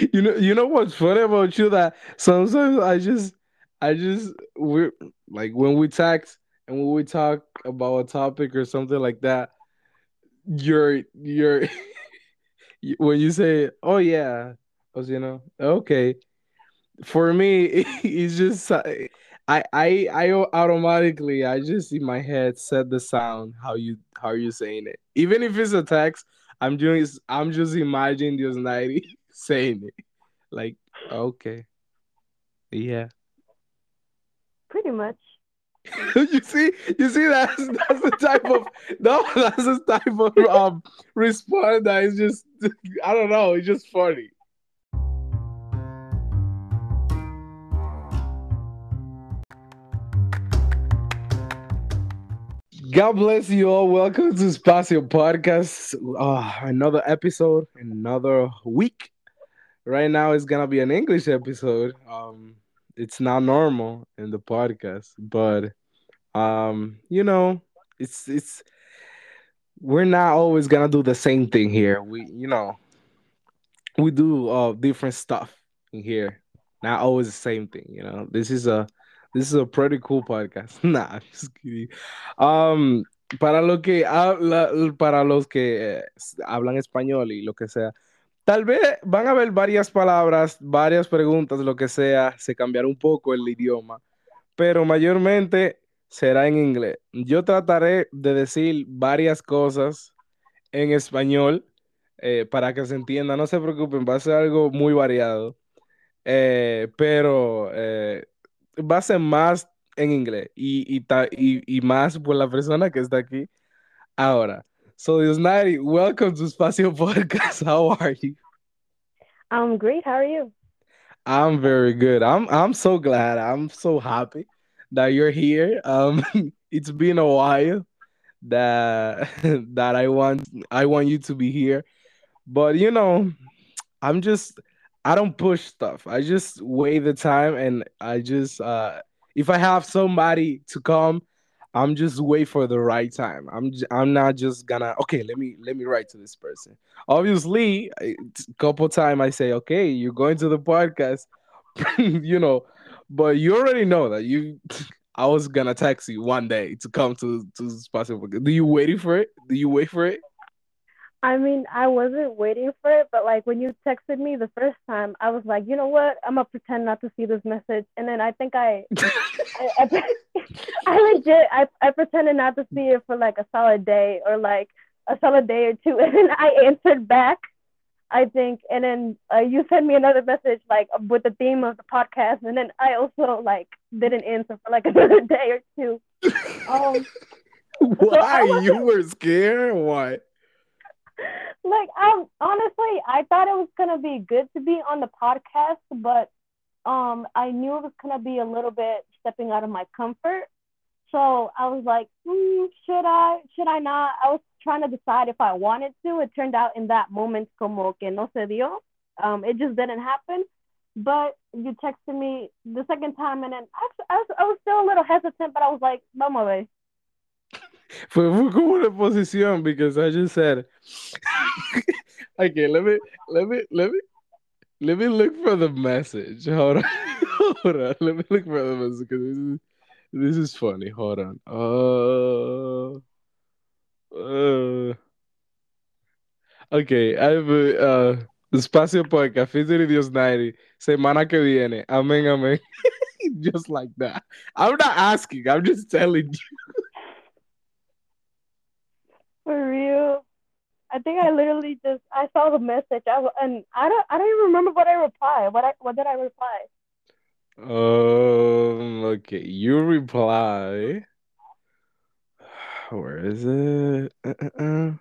you know, you know what's funny about you that sometimes I just, I just we're like when we text and when we talk about a topic or something like that, you're you're when you say, "Oh yeah," as you know, okay. For me, it's just uh, I I I automatically I just in my head set the sound how you how you saying it. Even if it's a text, I'm doing I'm just imagining this ninety saying it. Like, okay. Yeah. Pretty much. you see, you see that's that's the type of no, that's the type of um response that is just I don't know, it's just funny. God bless you all. Welcome to Espacio Podcast. Uh, another episode, another week. Right now, it's gonna be an English episode. Um, it's not normal in the podcast, but um, you know, it's it's we're not always gonna do the same thing here. We, you know, we do uh different stuff in here. Not always the same thing. You know, this is a this is a pretty cool podcast. Nah, just kidding. Um, para lo que habla, para los que eh, hablan español y lo que sea, tal vez van a haber varias palabras, varias preguntas, lo que sea, se cambiará un poco el idioma, pero mayormente será en inglés. Yo trataré de decir varias cosas en español eh, para que se entienda. No se preocupen, va a ser algo muy variado. Eh, pero eh, va a ser más en inglés y, y, y, y, más por la persona que está aquí ahora. So, Diosnairi, welcome to Espacio Podcast. How are you? I'm great. How are you? I'm very good. I'm I'm so glad. I'm so happy that you're here. Um, it's been a while that that I want I want you to be here, but you know, I'm just I don't push stuff. I just wait the time and I just uh if I have somebody to come, I'm just wait for the right time. I'm j- I'm not just gonna okay, let me let me write to this person. Obviously, a couple time I say, "Okay, you're going to the podcast." you know, but you already know that you I was gonna text you one day to come to to special. Do you waiting for it? Do you wait for it? I mean, I wasn't waiting for it, but like when you texted me the first time, I was like, you know what? I'm gonna pretend not to see this message, and then I think I, I, I, I, legit, I, I pretended not to see it for like a solid day or like a solid day or two, and then I answered back, I think, and then uh, you sent me another message like with the theme of the podcast, and then I also like didn't answer for like another day or two. Um, Why so you were scared? Why? Like I honestly I thought it was gonna be good to be on the podcast, but um I knew it was gonna be a little bit stepping out of my comfort. So I was like, mm, should I? Should I not? I was trying to decide if I wanted to. It turned out in that moment, como que no se dio. Um, it just didn't happen. But you texted me the second time, and then I, I, was, I was still a little hesitant, but I was like, vamos a ver. Fue, fue como una posición because I just said okay let me let me let me let me look for the message. Hold on hold on. Let me look for the message because this is this is funny. Hold on. Uh uh. Okay I have uh Espacio Podcast featuring Diosnairi semana que viene. Amén amén. Just like that. I'm not asking I'm just telling you For real. I think I literally just I saw the message. I and I don't I don't even remember what I replied. What I what did I reply? Um. Okay, you reply. Where is it? Uh-uh.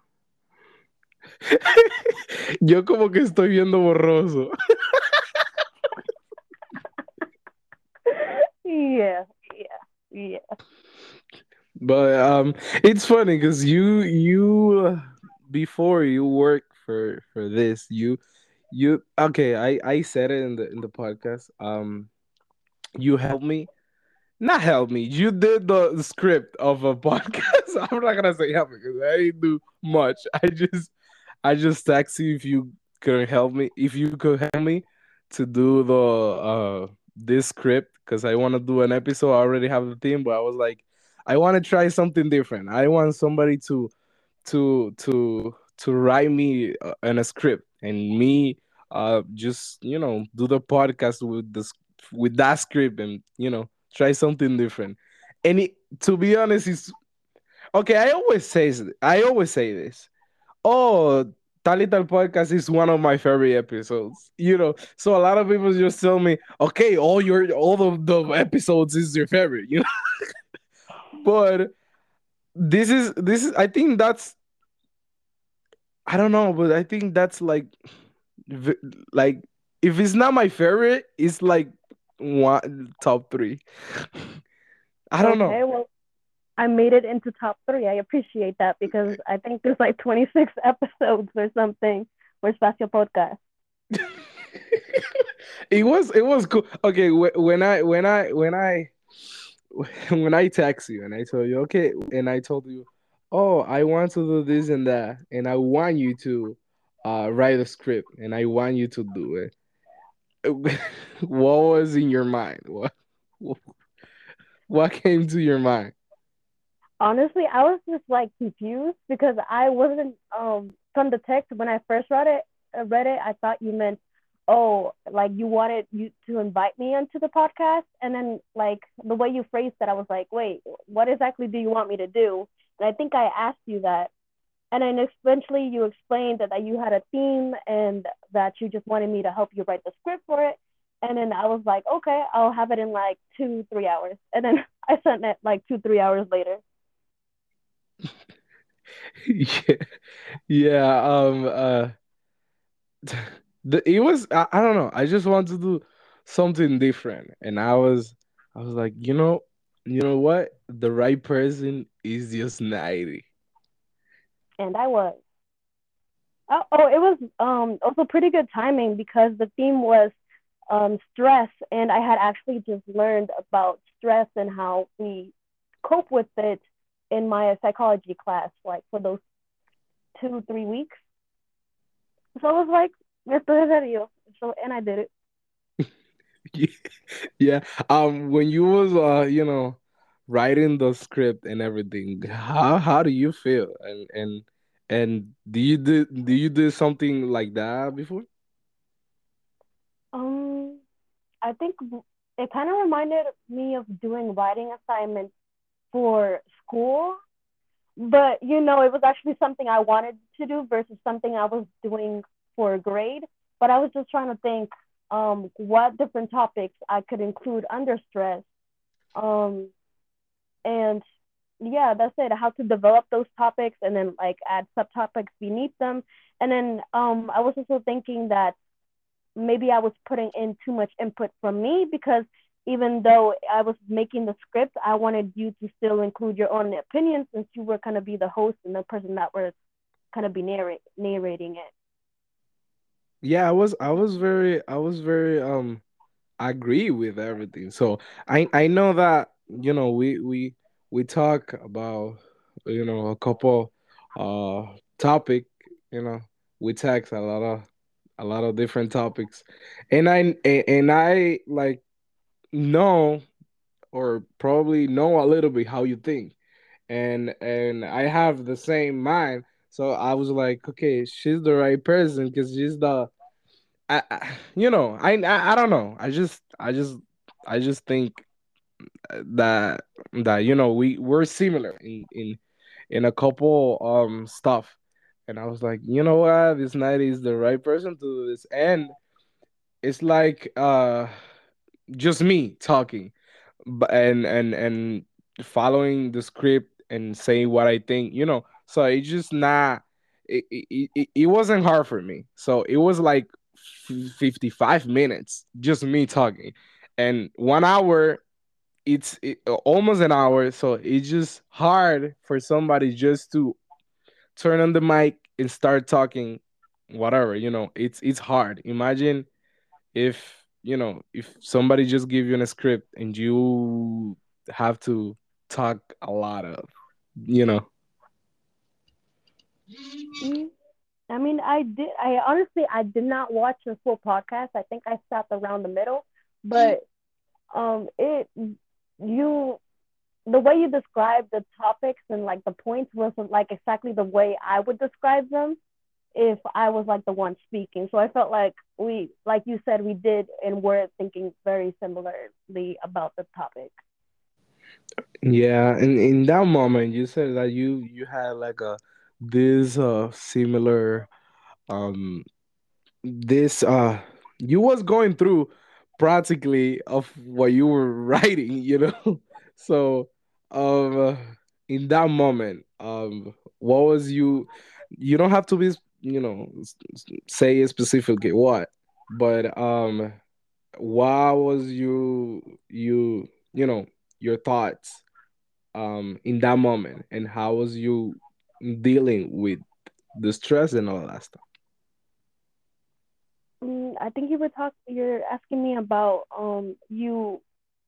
Yo como que estoy viendo borroso. yeah, yeah, yeah. But um, it's funny because you you before you work for for this you you okay I I said it in the in the podcast um you helped me not help me you did the, script of a podcast I'm not gonna say help me because I didn't do much I just I just text you if you couldn't help me, if you could help me to do the uh this script because I want to do an episode. I already have the theme, but I was like, I want to try something different. I want somebody to to to to write me uh, in a script and me uh just you know do the podcast with this with that script and you know try something different. And it, to be honest, it's okay. I always say I always say this. Oh, Talital podcast is one of my favorite episodes. You know, so a lot of people just tell me, okay, all your all of the episodes is your favorite. You know, but this is this is. I think that's. I don't know, but I think that's like, like if it's not my favorite, it's like one top three. I don't okay, know. Well, I made it into top three. I appreciate that because I think there's like 26 episodes or something for Espacio Podcast. it was it was cool. Okay, when I when I when I when I text you and I told you okay, and I told you, oh, I want to do this and that, and I want you to uh, write a script, and I want you to do it what was in your mind? What what came to your mind? Honestly, I was just like confused because I wasn't um from the text when I first read it. Uh, read it, I thought you meant, oh, like you wanted you to invite me onto the podcast, and then like the way you phrased that, I was like, wait, what exactly do you want me to do? And I think I asked you that, and then eventually you explained that, that you had a theme and that you just wanted me to help you write the script for it. And then I was like, okay, I'll have it in like two, three hours. And then I sent it like two, three hours later. yeah. Yeah. Um, uh, the, it was, I, I don't know. I just wanted to do something different. And I was, I was like, you know, you know what? The right person is just 90 and I was. Oh, oh, it was um, also pretty good timing because the theme was um, stress, and I had actually just learned about stress and how we cope with it in my psychology class, like for those two, three weeks. So I was like, esto es serio. So, and I did it. yeah. Um, when you was, uh, you know, writing the script and everything how how do you feel and and and do you do do you do something like that before um i think it kind of reminded me of doing writing assignments for school but you know it was actually something i wanted to do versus something i was doing for a grade but i was just trying to think um, what different topics i could include under stress um, and yeah, that's it. How to develop those topics and then like add subtopics beneath them. And then um, I was also thinking that maybe I was putting in too much input from me because even though I was making the script, I wanted you to still include your own opinions since you were kind of be the host and the person that was kind of be narrating it. Yeah, I was I was very I was very um agree with everything. So I I know that you know we we we talk about you know a couple uh topic you know we text a lot of a lot of different topics and i and i like know or probably know a little bit how you think and and i have the same mind so i was like okay she's the right person because she's the I, I, you know I, I i don't know. I just i just i just think that that you know we we're similar in in in a couple um stuff. And i was like you know what? This night is the right person to do this. And it's like uh just me talking and and and following the script and saying what i think you know so it's just not it, it, it, it wasn't hard for me. So it was like 55 minutes just me talking. And one hour it's it, almost an hour, so it's just hard for somebody just to turn on the mic and start talking whatever you know it's it's hard. Imagine if you know if somebody just give you a script and you have to talk a lot of you know I mean, I did. I honestly, I did not watch the full podcast. I think I stopped around the middle, but um, it you the way you described the topics and like the points wasn't like exactly the way I would describe them if I was like the one speaking. So I felt like we, like you said, we did and were thinking very similarly about the topic. Yeah, and in that moment, you said that you you had like a this uh similar um this uh you was going through practically of what you were writing, you know. So um uh, in that moment, um what was you you don't have to be you know say specifically what, but um why was you you you know your thoughts um in that moment and how was you dealing with the stress and all that stuff Mm, I think you were talking. You're asking me about um you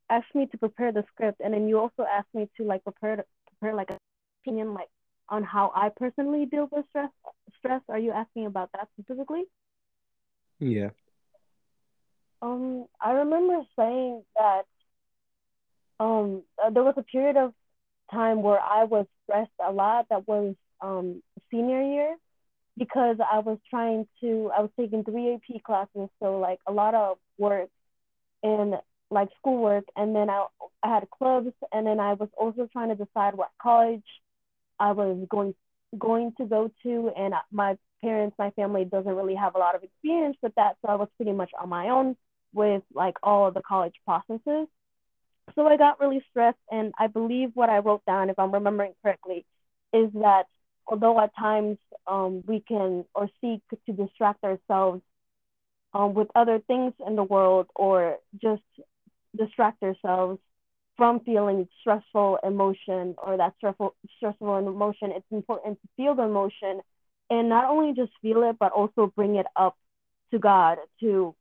asked me to prepare the script, and then you also asked me to like prepare prepare like an opinion like on how I personally deal with stress. Stress. Are you asking about that specifically? yeah Um, I remember saying that um uh, there was a period of time where I was stressed a lot. That was um senior year because I was trying to. I was taking three AP classes, so like a lot of work and like schoolwork, and then I I had clubs, and then I was also trying to decide what college I was going going to go to, and my parents, my family doesn't really have a lot of experience with that, so I was pretty much on my own with like all of the college processes. So I got really stressed, and I believe what I wrote down, if I'm remembering correctly, is that although at times um, we can or seek to distract ourselves um, with other things in the world or just distract ourselves from feeling stressful emotion or that stressful stressful emotion. It's important to feel the emotion and not only just feel it but also bring it up to god to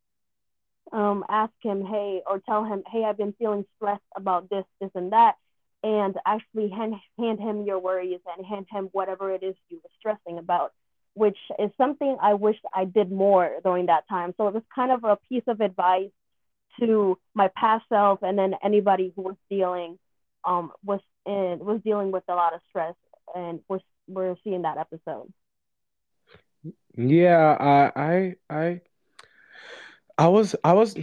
um, ask him hey or tell him hey i've been feeling stressed about this this and that and actually hand, hand him your worries and hand him whatever it is you were stressing about which is something I wish I did more during that time. So it was kind of a piece of advice to my past self and then anybody who was dealing um was in was dealing with a lot of stress and was we're seeing that episode. yeah i i i was i was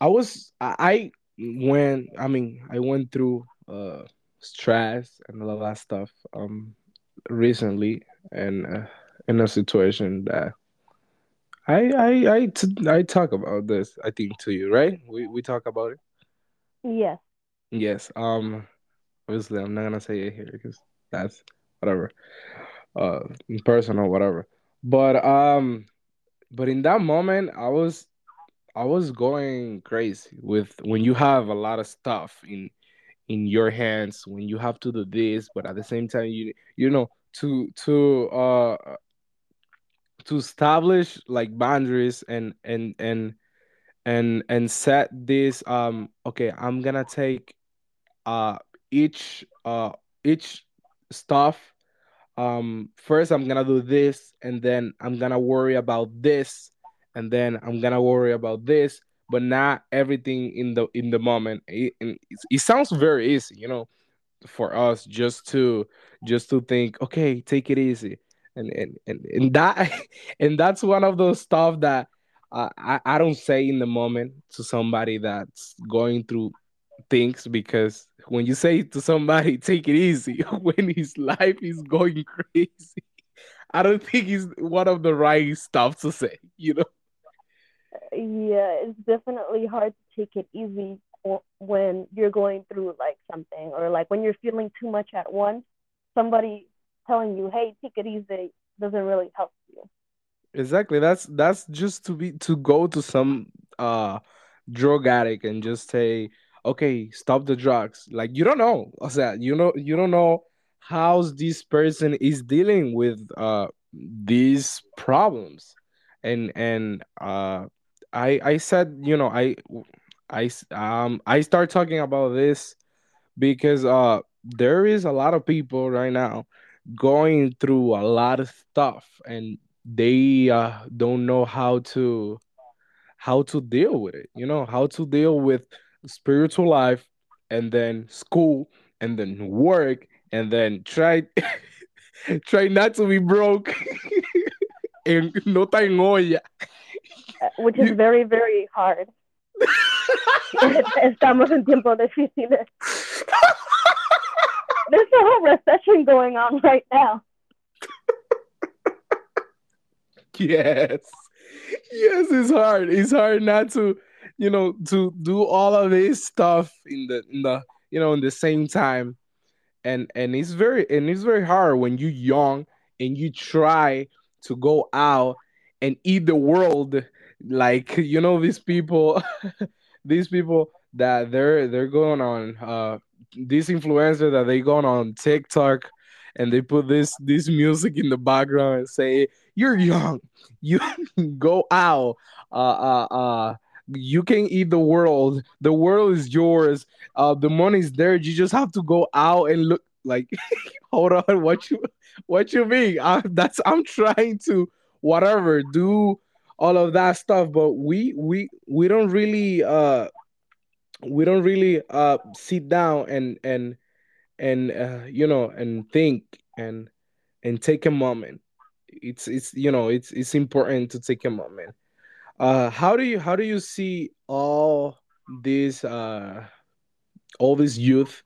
i was I- when i mean i went through uh stress and all that stuff um recently and uh, in a situation that I I I t- I talk about this I think to you right? We we talk about it? Yes. yes um obviously I'm not gonna say it here because that's whatever uh personal whatever. But um but in that moment I was I was going crazy with when you have a lot of stuff in in your hands when you have to do this but at the same time you you know to to uh to establish like boundaries and and and and and set this um okay i'm gonna take uh each uh each stuff um first i'm gonna do this and then i'm gonna worry about this and then i'm gonna worry about this but not everything in the in the moment. It, it sounds very easy you know for us just to just to think okay take it easy. And and and, and that and that's one of those stuff that uh, I, I don't say in the moment to somebody that's going through things because when you say to somebody take it easy when his life is going crazy i don't think it's one of the right stuff to say you know Yeah, it's definitely hard to take it easy when you're going through like something or like when you're feeling too much at once. Somebody telling you, "Hey, take it easy," doesn't really help you. Exactly. That's that's just to be to go to some uh drug addict and just say, okay, stop the drugs. Like you don't know. O sea, you know you don't know how this person is dealing with uh these problems. And and uh I I said, you know, I I um I start talking about this because uh there is a lot of people right now going through a lot of stuff and they uh, don't know how to how to deal with it you know how to deal with spiritual life and then school and then work and then try try not to be broke and no en olla Eh, which is You- very, very hard. Estamos en tiempos difíciles. There's a whole recession going on right now. yes yes it's hard it's hard not to you know to do all of this stuff in the in the you know in the same time and and it's very and it's very hard when you're young and you try to go out and eat the world like you know these people these people that they're they're going on uh these influencers that they going on TikTok and they put this this music in the background and say you're young. You go out. Uh uh uh you can eat the world. The world is yours. Uh the money's there. You just have to go out and look. Like hold on. What you what you mean? I, that's i'm trying to whatever do all of that stuff but we we we don't really uh we don't really uh sit down and and and uh, you know and think and and take a moment. It's it's you know it's it's important to take a moment. Uh how do you how do you see all these uh all this youth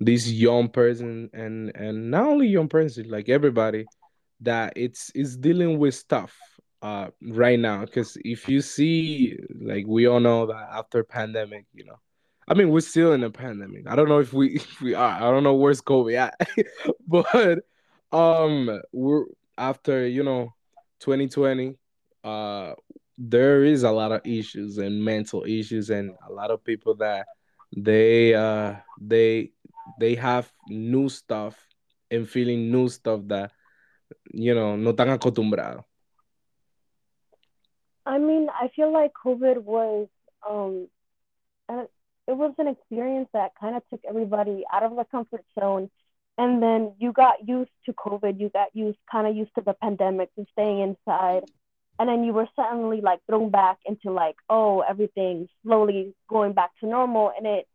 this young person and and not only young person like everybody that it's it's dealing with stuff uh right now because if you see like we all know that after pandemic you know i mean we're still in a pandemic. I don't know if we if we are. I don't know where's covid at. But um we're after you know 2020 uh there is a lot of issues and mental issues and a lot of people that they uh they they have new stuff and feeling new stuff that you know no tan acostumbrado I mean, I feel like COVID was um it was an experience that kind of took everybody out of the comfort zone. And then you got used to COVID, you got used kind of used to the pandemic and staying inside. And then you were suddenly like thrown back into like, oh, everything's slowly going back to normal. And it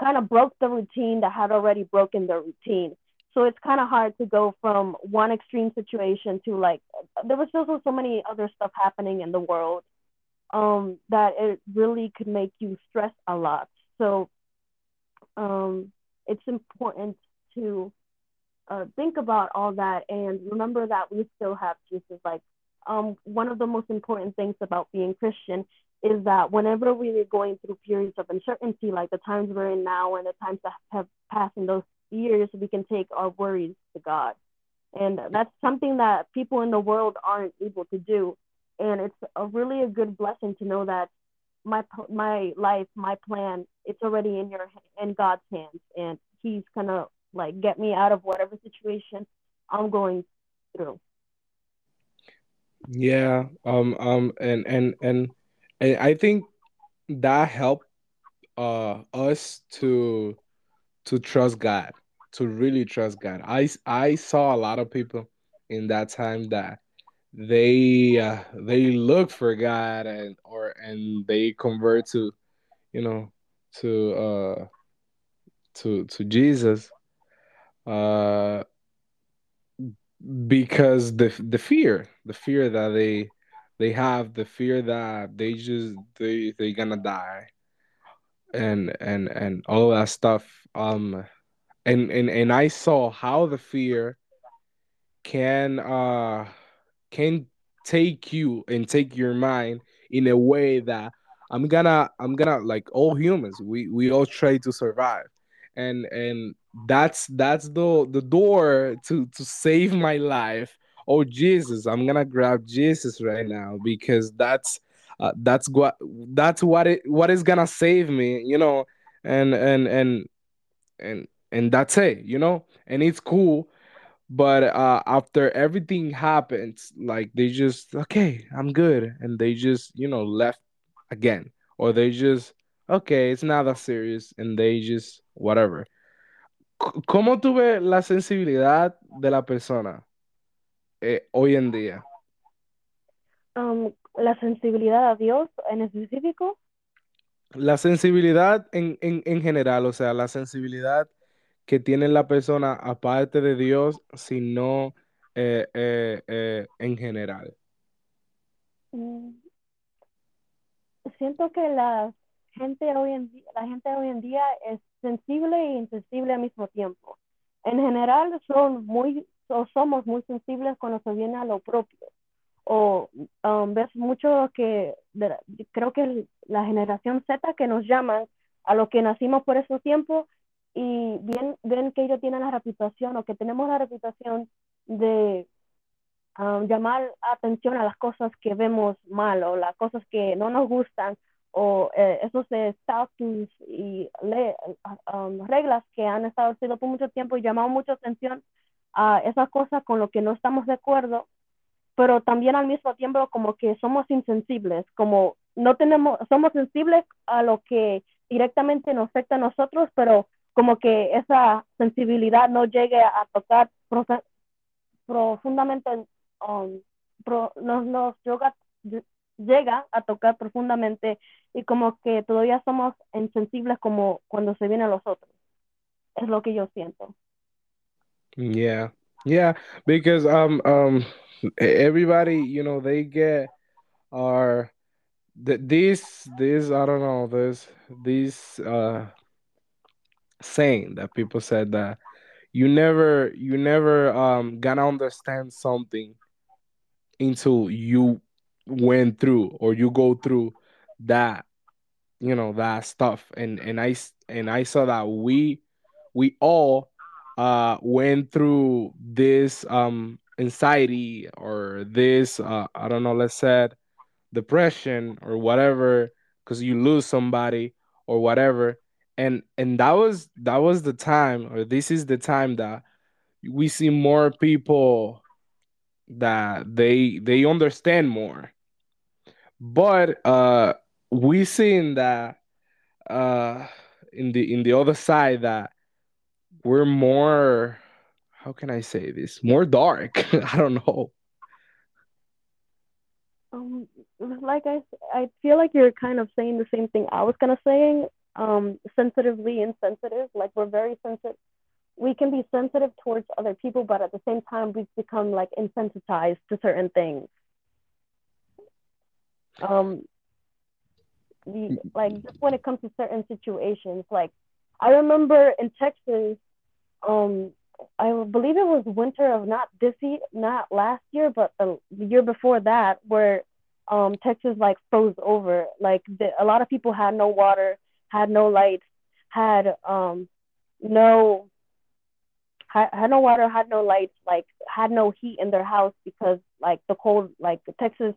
kind of broke the routine that had already broken the routine. So it's kind of hard to go from one extreme situation to like, there was also so many other stuff happening in the world um, that it really could make you stress a lot. So um, it's important to uh, think about all that and remember that we still have Jesus. Like um, one of the most important things about being Christian is that whenever we are going through periods of uncertainty, like the times we're in now and the times that have passed in those years, we can take our worries to God. And that's something that people in the world aren't able to do. And it's a really a good blessing to know that my my life, my plan, it's already in your in God's hands, and He's gonna like get me out of whatever situation I'm going through. yeah um um and and and, and i think that helped uh us to to trust god to really trust god. I I saw a lot of people in that time that they uh, they look for god and or and they convert to you know to uh to to jesus uh because the the fear the fear that they they have the fear that they just they they gonna die and and and all that stuff um and and and i saw how the fear can uh can take you and take your mind in a way that i'm gonna i'm gonna like all humans we we all try to survive. And and that's that's the the door to to save my life. Oh jesus i'm gonna grab jesus right now because that's uh, that's what that's what it what is gonna save me you know? And and and and and that's it you know and it's cool but uh after everything happens like they just okay i'm good and they just you know left again or they just okay it's not that serious and they just whatever cómo tú ves la sensibilidad de la persona eh, hoy en día? Um, la sensibilidad a Dios en específico. La sensibilidad en, en, en general, o sea, la sensibilidad que tiene la persona aparte de Dios, sino eh, eh, eh, en general. Mm, siento que la gente hoy en día, la gente hoy en día es sensible e insensible al mismo tiempo. En general son muy o somos muy sensibles cuando se viene a lo propio. O um, ves mucho que creo que la generación Z que nos llaman a los que nacimos por esos tiempos y bien, ven que ellos tienen la reputación o que tenemos la reputación de um, llamar atención a las cosas que vemos mal o las cosas que no nos gustan o eh, esos estatus y le, um, reglas que han estado establecidos por mucho tiempo y llamado mucha atención a esas cosas con lo que no estamos de acuerdo, pero también al mismo tiempo como que somos insensibles, como no tenemos, somos sensibles a lo que directamente nos afecta a nosotros, pero como que esa sensibilidad no llegue a tocar profundamente, um, nos, nos llega, a tocar profundamente y como que todavía somos insensibles como cuando se vienen los otros. Es lo que yo siento. Yeah, yeah, because um um everybody you know they get our th- this this I don't know this this uh saying that people said that you never you never um gonna understand something until you went through or you go through that you know that stuff. And and i and i saw that we we all uh went through this um anxiety or this uh i don't know let's say depression or whatever because you lose somebody or whatever and and that was that was the time or this is the time that we see more people that they they understand more. But uh we seen that uh in the in the other side that we're more how can i say this? More dark. I don't know. Um like i i feel like you're kind of saying the same thing i was gonna say um sensitively insensitive like we're very sensitive we can be sensitive towards other people but at the same time we've become like insensitized to certain things. Um the like just when it comes to certain situations like i remember in texas um i believe it was winter of not this year not last year but the, the year before that where um texas like froze over. Like the, a lot of people had no water had no lights had um no had, no water had no lights like had no heat in their house because like the cold like texas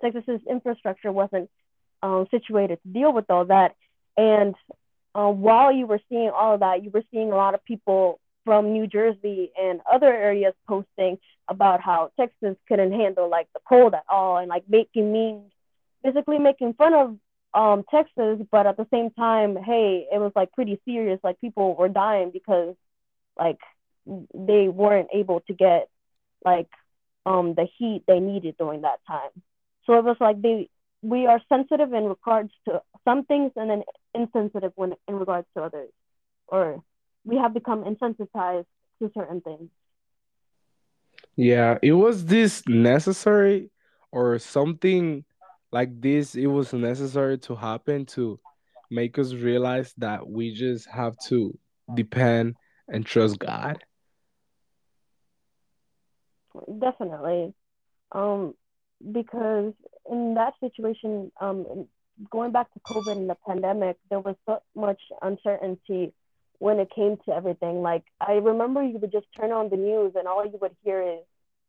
texas's infrastructure wasn't um, situated to deal with all that. And uh, while you were seeing all of that, you were seeing a lot of people from New Jersey and other areas posting about how Texas couldn't handle like the cold at all and like making memes, basically making fun of um, Texas, but at the same time, hey, it was like pretty serious. Like people were dying because like they weren't able to get like um the heat they needed during that time. So it was like they we are sensitive in regards to some things and then insensitive when in regards to others or we have become insensitized to certain things yeah it was this necessary or something like this it was necessary to happen to make us realize that we just have to depend and trust god definitely um because in that situation, um, going back to COVID and the pandemic, there was so much uncertainty when it came to everything. Like I remember you would just turn on the news and all you would hear is,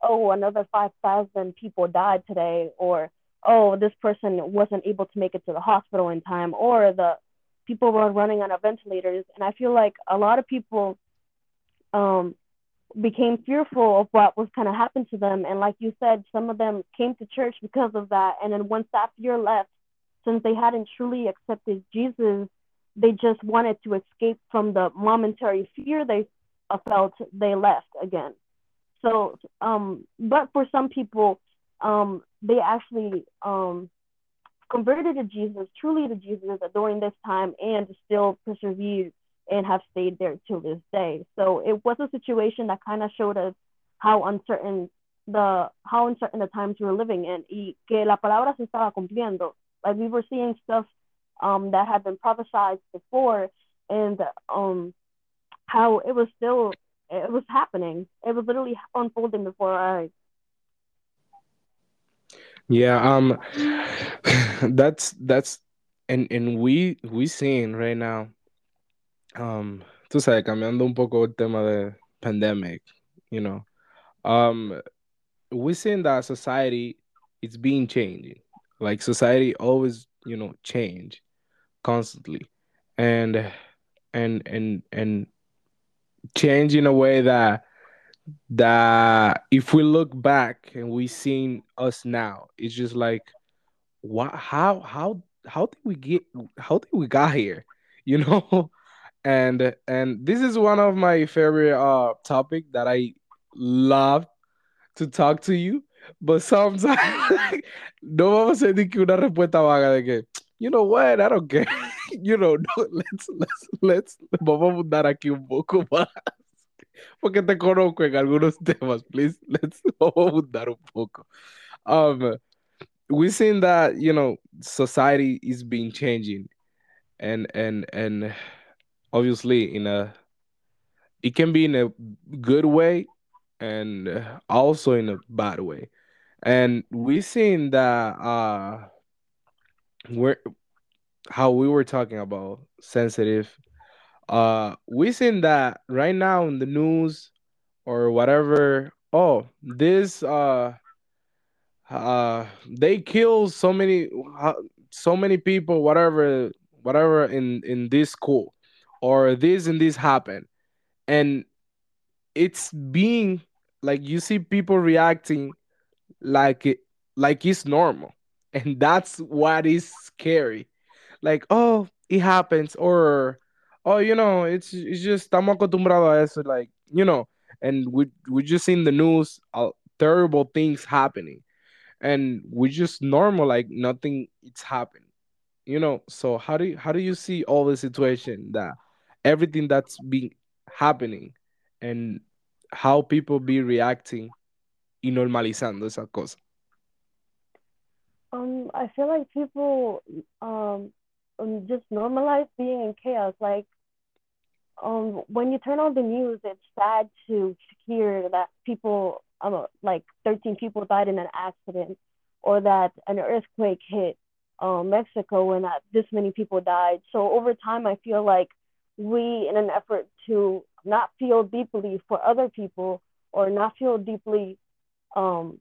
"Oh, another five thousand people died today," or "Oh, this person wasn't able to make it to the hospital in time," or the people were running on ventilators. And I feel like a lot of people um, became fearful of what was going to happen to them. And like you said, some of them came to church because of that. And then once that fear left, since they hadn't truly accepted Jesus, they just wanted to escape from the momentary fear they felt, they left again. So, um, but for some people, um, they actually um, converted to Jesus, truly to Jesus during this time, and still persevered and have stayed there till this day. So it was a situation that kind of showed us how uncertain the how uncertain the times we were living in y que la palabra se estaba cumpliendo. Like we were seeing stuff um, that had been prophesied before and um, how it was still it was happening. It was literally unfolding before our eyes. Yeah, um that's that's and and we we seeing right now um tú sabes cambiando un poco el tema de pandemic, you know. Um we seeing that society it's being changing. Like society always, you know, change constantly. And and and and change in a way that that if we look back and we seen us now, it's just like what how how how did we get how did we got here? You know? And and this is one of my favorite uh topic that I love to talk to you, but sometimes no vamos a una respuesta vaga de que you know what, I don't care. you know, no, let's let's let's vamos a mudar aquí un poco más. Porque te conozco en algunos temas, please. Let's vamos a mudar un poco. Um we've seen that, you know, society is being changing and and and obviously in a it can be in a good way and also in a bad way and we've seen that uh we're how we were talking about sensitive uh we seen that right now in the news or whatever. Oh this uh uh they kill so many uh, so many people whatever whatever in in this school or this and this happened. And it's being like you see people reacting like it like it's normal. And that's what is scary. Like oh it happens or oh you know it's it's just estamos acostumbrados a eso like you know and we we just in the news uh, terrible things happening. And we just normal like nothing it's happened you know? So how do you, how do you see all the situation that everything that's been happening and how people be reacting y normalizando esa cosa? Um, I feel like people um, um just normalize being in chaos. Like um, when you turn on the news, it's sad to hear that people, um, like 13 people died in an accident, or that an earthquake hit um, Mexico and that this many people died. So over time, I feel like we, in an effort to not feel deeply for other people or not feel deeply um,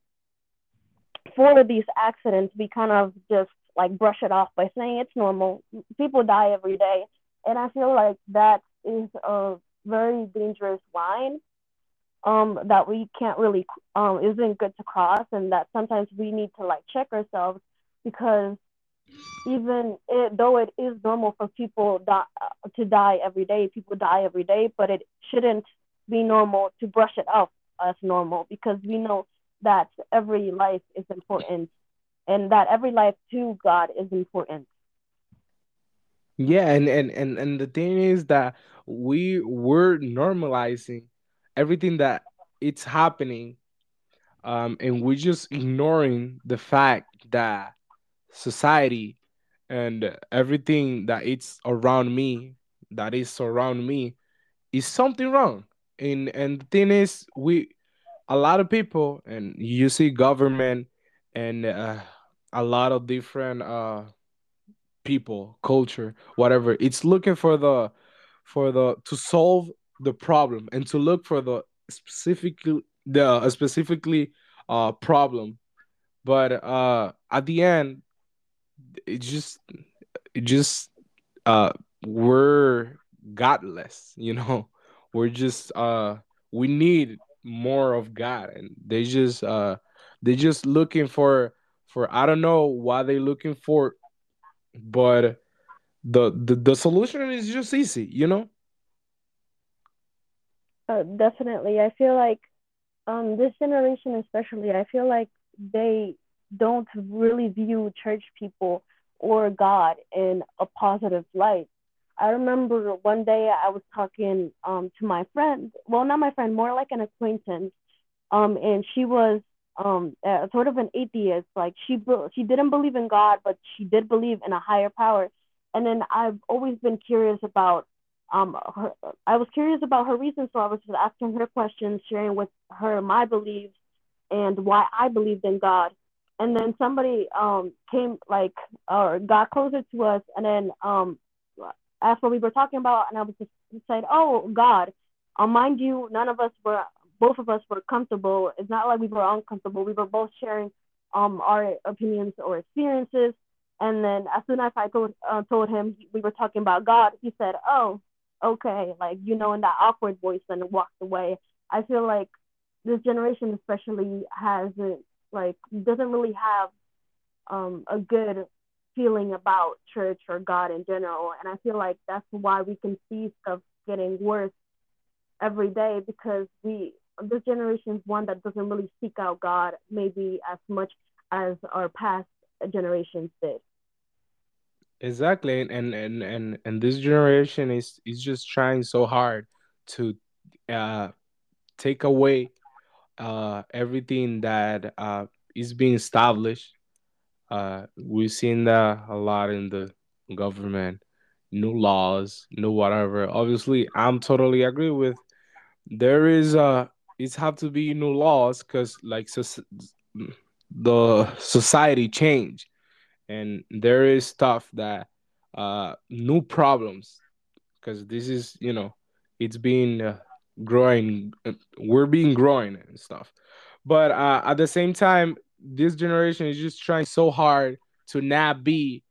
for these accidents, we kind of just like brush it off by saying it's normal. People die every day. And I feel like that is a very dangerous line um, that we can't really, um, isn't good to cross. And that sometimes we need to like check ourselves because even it, though it is normal for people die, to die every day, people die every day, but it shouldn't be normal to brush it off as normal because we know that every life is important and that every life to God is important. yeah and and and, and the thing is that we were normalizing everything that it's happening um and we're just ignoring the fact that society and everything that it's around me that is around me is something wrong and and the thing is we a lot of people and you see government and uh, a lot of different uh people culture whatever. It's looking for the for the to solve the problem and to look for the specifically the uh, specifically uh problem. But uh at the end it just it just uh we're godless you know? We're just uh we need more of god and they just uh they just looking for for i don't know why they're looking for but the the, the solution is just easy you know Uh, definitely. I feel like um this generation especially, I feel like they don't really view church people or God in a positive light. I remember one day I was talking um to my friend, well not my friend, more like an acquaintance, um and she was um uh, sort of an atheist, like she she didn't believe in God, but she did believe in a higher power. And then I've always been curious about um her, I was curious about her reasons, so I was just asking her questions, sharing with her my beliefs and why I believed in God. And then somebody um came like or got closer to us and then um asked what we were talking about and I was just said, Oh God. Um, mind you, none of us were both of us were comfortable. It's not like we were uncomfortable. We were both sharing um our opinions or experiences. And then as soon as I told uh, told him we were talking about God, he said, "Oh, okay, like you know, in that awkward voice and walked away. I feel like this generation especially hasn't like doesn't really have um, a good feeling about church or God in general, and I feel like that's why we can see stuff getting worse every day because we this generation is one that doesn't really seek out God maybe as much as our past generations did. Exactly, and and and and, this generation is is just trying so hard to uh, take away uh, everything that uh, is being established. Uh, we've seen that a lot in the government, new laws, new whatever. Obviously, I'm totally agree with. There is uh, it's have to be new laws because like so, the society change. And there is stuff that uh new problems because this is you know it's been uh, growing uh, we're being growing and stuff. But uh at the same time this generation is just trying so hard to not be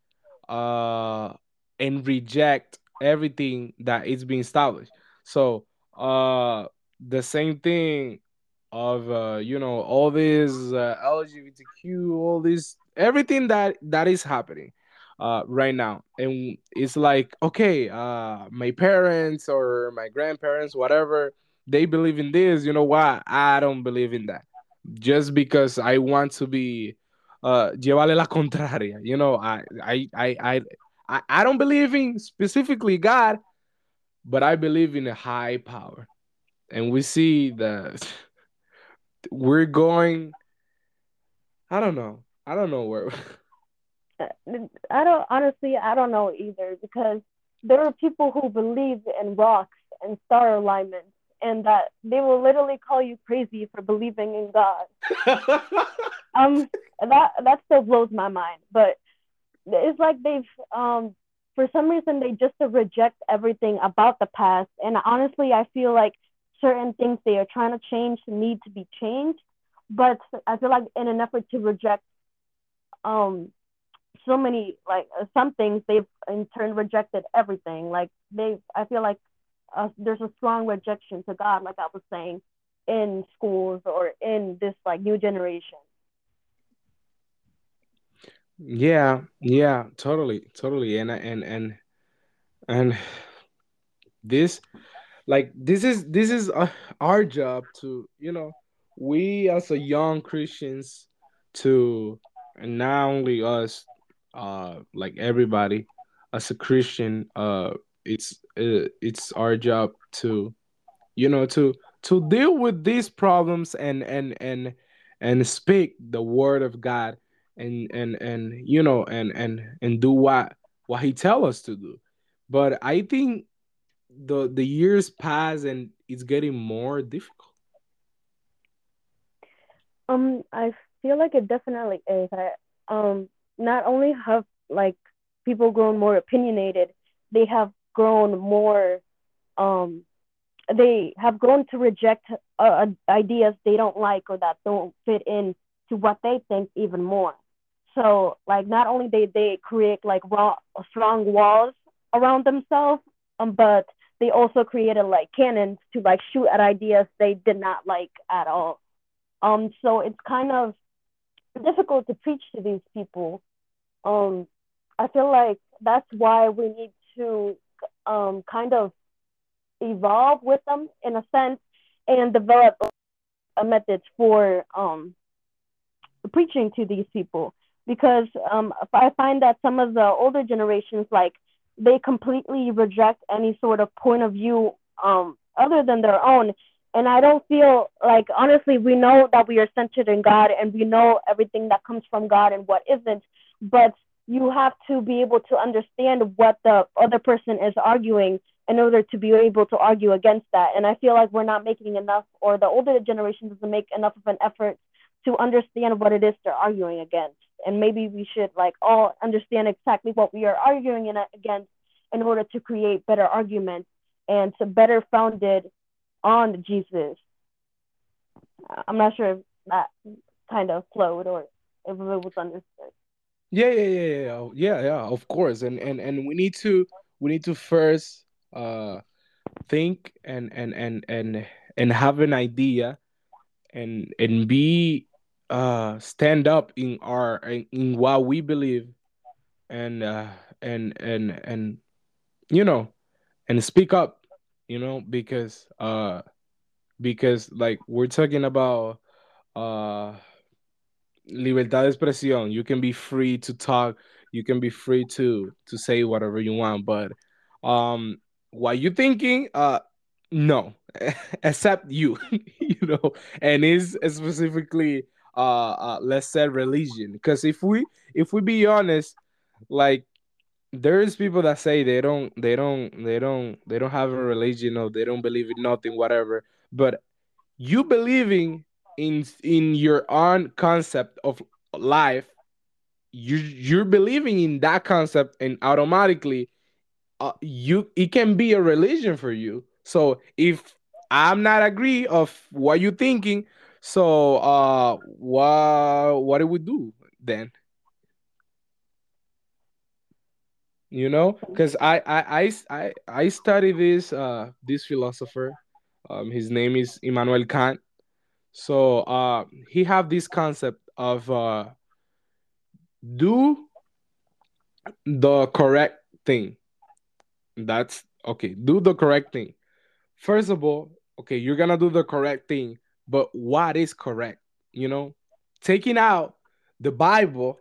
uh and reject everything that is being established. So uh the same thing of uh, you know all this uh, LGBTQ, all this everything that that is happening uh, right now, and it's like okay, uh, my parents or my grandparents, whatever, they believe in this. You know why? I don't believe in that. Just because I want to be uh, llevarle la contraria. You know, I I I I I don't believe in specifically God, but I believe in a high power, and we see that we're going i don't know. I don't know where i don't honestly i don't know either because there are people who believe in rocks and star alignments and that they will literally call you crazy for believing in god. Um that that still blows my mind but it's like they've um for some reason they just reject everything about the past. And honestly i feel like certain things they are trying to change need to be changed. But I feel like in an effort to reject um so many like uh, some things they've in turn rejected everything. Like they I feel like uh, there's a strong rejection to God, like I was saying, in schools or in this like new generation. Yeah, yeah, totally, totally, and and and and this like this is this is uh, our job to you know we as a young christians to and not only us uh like everybody as a christian uh it's uh, it's our job to you know to to deal with these problems and and and and speak the word of god and and and you know and and and do what what he tell us to do. But i think the the years pass and it's getting more difficult. Um, I feel like it definitely is. I um not only have like people grown more opinionated, they have grown more um they have grown to reject uh, ideas they don't like or that don't fit in to what they think even more. So like not only they they create like raw strong walls around themselves, um, but they also created like cannons to like shoot at ideas they did not like at all. Um, so it's kind of difficult to preach to these people. Um, I feel like that's why we need to um, kind of evolve with them in a sense and develop uh, methods for um, preaching to these people because um, I find that some of the older generations, like they completely reject any sort of point of view um, other than their own. And I don't feel like, honestly, we know that we are centered in God and we know everything that comes from God and what isn't. But you have to be able to understand what the other person is arguing in order to be able to argue against that. And I feel like we're not making enough, or the older generation doesn't make enough of an effort to understand what it is they're arguing against. And maybe we should like all understand exactly what we are arguing in, against in order to create better arguments and to better founded on Jesus. I'm not sure if that kind of flowed or if it was understood. Yeah, yeah, yeah, yeah, yeah, yeah. Of course, and and and we need to we need to first uh think and and and and and have an idea and and be uh stand up in our in, what we believe and uh and and and you know and speak up you know because uh because like we're talking about uh libertad de expresión. You can be free to talk. You can be free to to say whatever you want. But um what you thinking uh no. Except you you know. And is specifically uh, uh let's say religion. Because if we if we be honest like there's people that say they don't they don't they don't they don't have a religion or they don't believe in nothing whatever. But you believing in in your own concept of life you you're believing in that concept and automatically uh, you it can be a religion for you. So if i'm not agree of what you're thinking so uh what what do we do then? You know because I, I i i i study this uh this philosopher um his name is immanuel kant. So uh he have this concept of uh do the correct thing. That's okay do the correct thing. First of all okay you're gonna do the correct thing but what is correct you know taking out the bible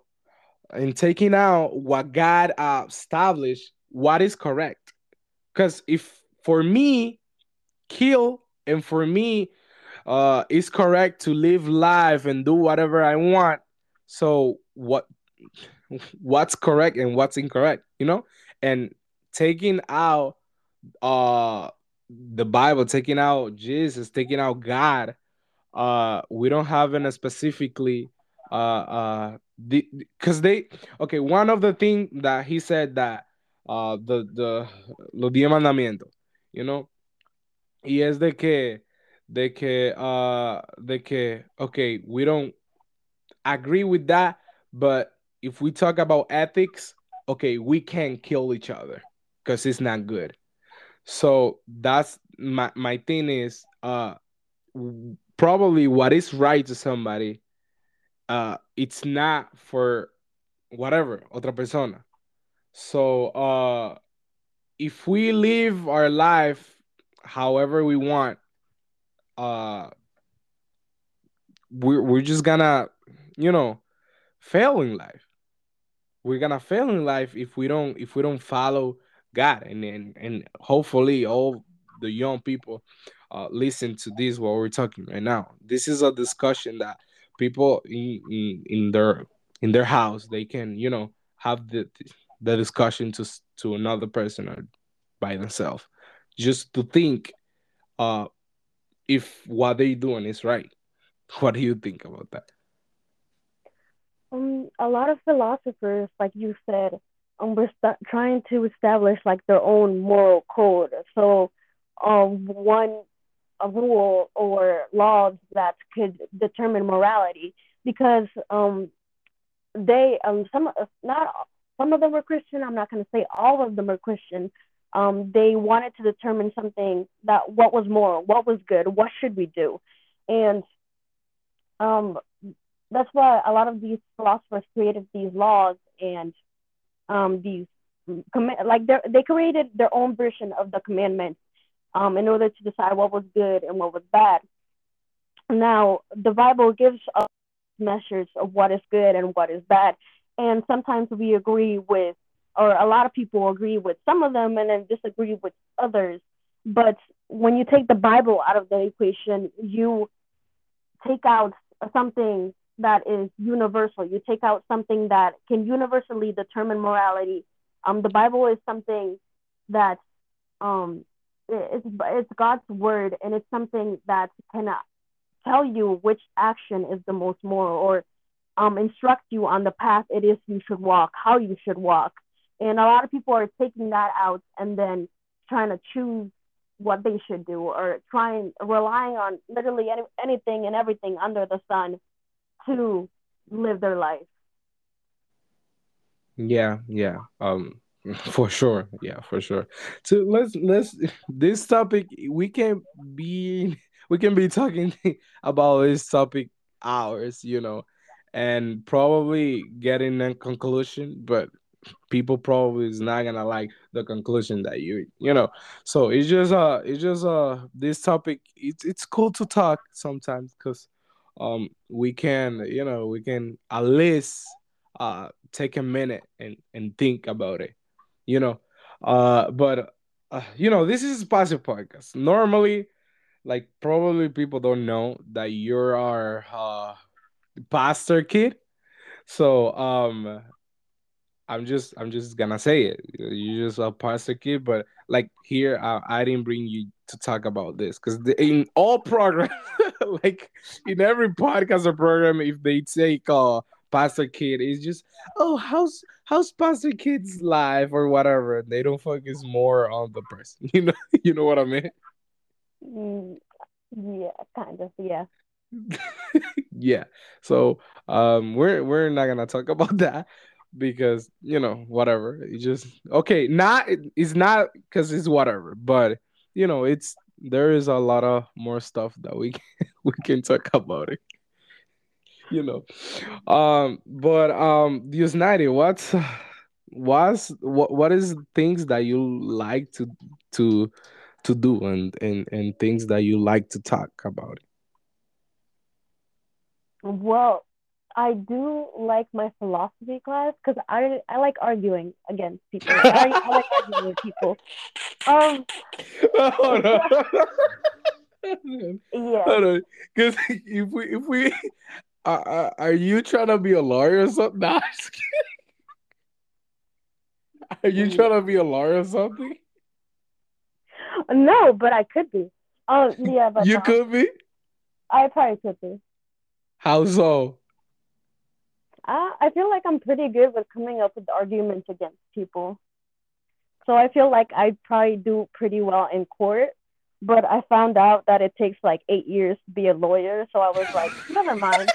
and taking out what God uh, established, what is correct. Because if for me, kill, and for me, uh, it's correct to live life and do whatever I want. So what, what's correct and what's incorrect, you know? And taking out uh the Bible, taking out Jesus, taking out God, uh, we don't have any specifically uh uh because they okay one of the thing that he said that uh the the los diez mandamientos you know? Y es de que de que uh de que okay we don't agree with that but if we talk about ethics okay we can't kill each other because it's not good. So that's my my thing is uh probably what is right to somebody uh, it's not for whatever otra persona. So uh, if we live our life however we want, uh, we're we're just gonna, you know, fail in life. We're gonna fail in life if we don't if we don't follow God and and, and hopefully all the young people uh, listen to this while we're talking right now. This is a discussion that people in, in, in their in their house they can you know have the the discussion to to another person or by themselves. Just to think uh if what they're doing is right. What do you think about that? Um a lot of philosophers like you said um we're trying to establish like their own moral code. So um one a rule or laws that could determine morality because um, they um, some not some of them were Christian. I'm not going to say all of them are Christian. Um, they wanted to determine something that what was moral, what was good, what should we do, and um, that's why a lot of these philosophers created these laws and um, these like they created their own version of the commandments um, in order to decide what was good and what was bad. Now, the Bible gives us measures of what is good and what is bad. And sometimes we agree with, or a lot of people agree with some of them and then disagree with others. But when you take the Bible out of the equation, you take out something that is universal. You take out something that can universally determine morality. Um, the Bible is something that um, it's it's God's word, and it's something that can tell you which action is the most moral, or um, instruct you on the path it is you should walk, how you should walk. And a lot of people are taking that out and then trying to choose what they should do, or trying relying on literally any, anything and everything under the sun to live their life. Yeah, yeah. Um for sure. Yeah, for sure. So let's let's this topic we can be we can be talking about this topic hours, you know, and probably getting a conclusion, but people probably is not gonna like the conclusion that you you know so it's just uh it's just uh this topic it's it's cool to talk sometimes because um we can you know we can at least uh take a minute and and think about it you know uh but uh, you know this is a passive podcast normally like probably people don't know that you're our uh pastor kid so um I'm just I'm just gonna say it. You just a pastor kid, but like here, I, I didn't bring you to talk about this because in all programs, like in every podcast or program, if they take uh pastor kid, is just oh how's how's pastor kid's life or whatever. They don't focus more on the person. You know, you know what I mean? Mm, yeah, kind of. Yeah. yeah. So um, we're we're not gonna talk about that because you know whatever it just okay not it's not because it's whatever but you know it's there is a lot of more stuff that we can, we can talk about it you know um but um Diosnairi, what's what's what what is things that you like to to to do and and and things that you like to talk about well I do like my philosophy class because I I like arguing against people. I, I like arguing with people. Um. Oh, no. yeah. Because if we if we uh, are you trying to be a lawyer or something? Nah, are you trying to be a lawyer or something? No, but I could be. Oh yeah, but you um, could be. I probably could be. How so? Uh, I feel like I'm pretty good with coming up with arguments against people. So I feel like I probably do pretty well in court, but I found out that it takes like eight years to be a lawyer. So I was like, never mind.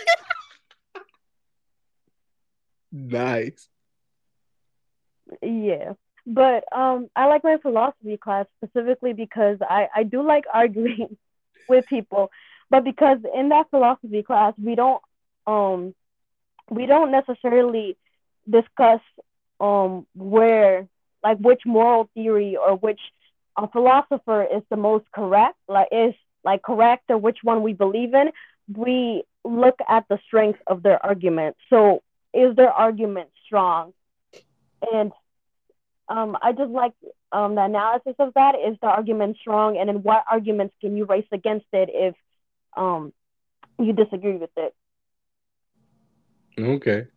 Nice. Yeah. But um, I like my philosophy class specifically because I, I do like arguing with people, but because in that philosophy class we don't um we don't necessarily discuss um where like which moral theory or which uh, philosopher is the most correct like is like correct or which one we believe in we look at the strength of their argument so is their argument strong and um, I just like um, the analysis of that. Is the argument strong, and then what arguments can you raise against it if um, you disagree with it? Okay.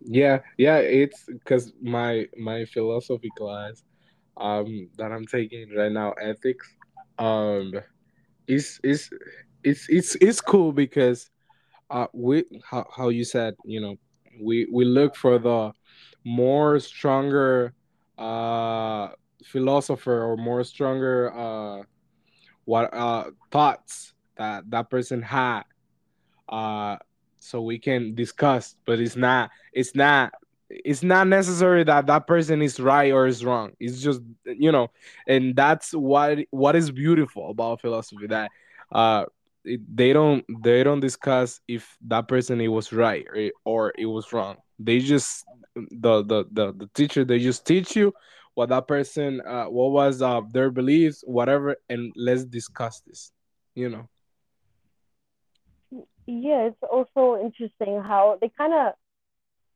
Yeah, yeah, it's because my my philosophy class um that I'm taking right now, ethics, um is is it's it's it's cool because uh we how, how you said, you know, we we look for the more stronger uh philosopher or more stronger uh what uh thoughts that that person had uh so we can discuss but it's not it's not it's not necessary that that person is right or is wrong. It's just you know and that's what what is beautiful about philosophy that uh it, they don't they don't discuss if that person it was right or, or it was wrong. They just the, the the the teacher they just teach you what that person uh what was uh their beliefs whatever and let's discuss this you know? Yeah, it's also interesting how they kind of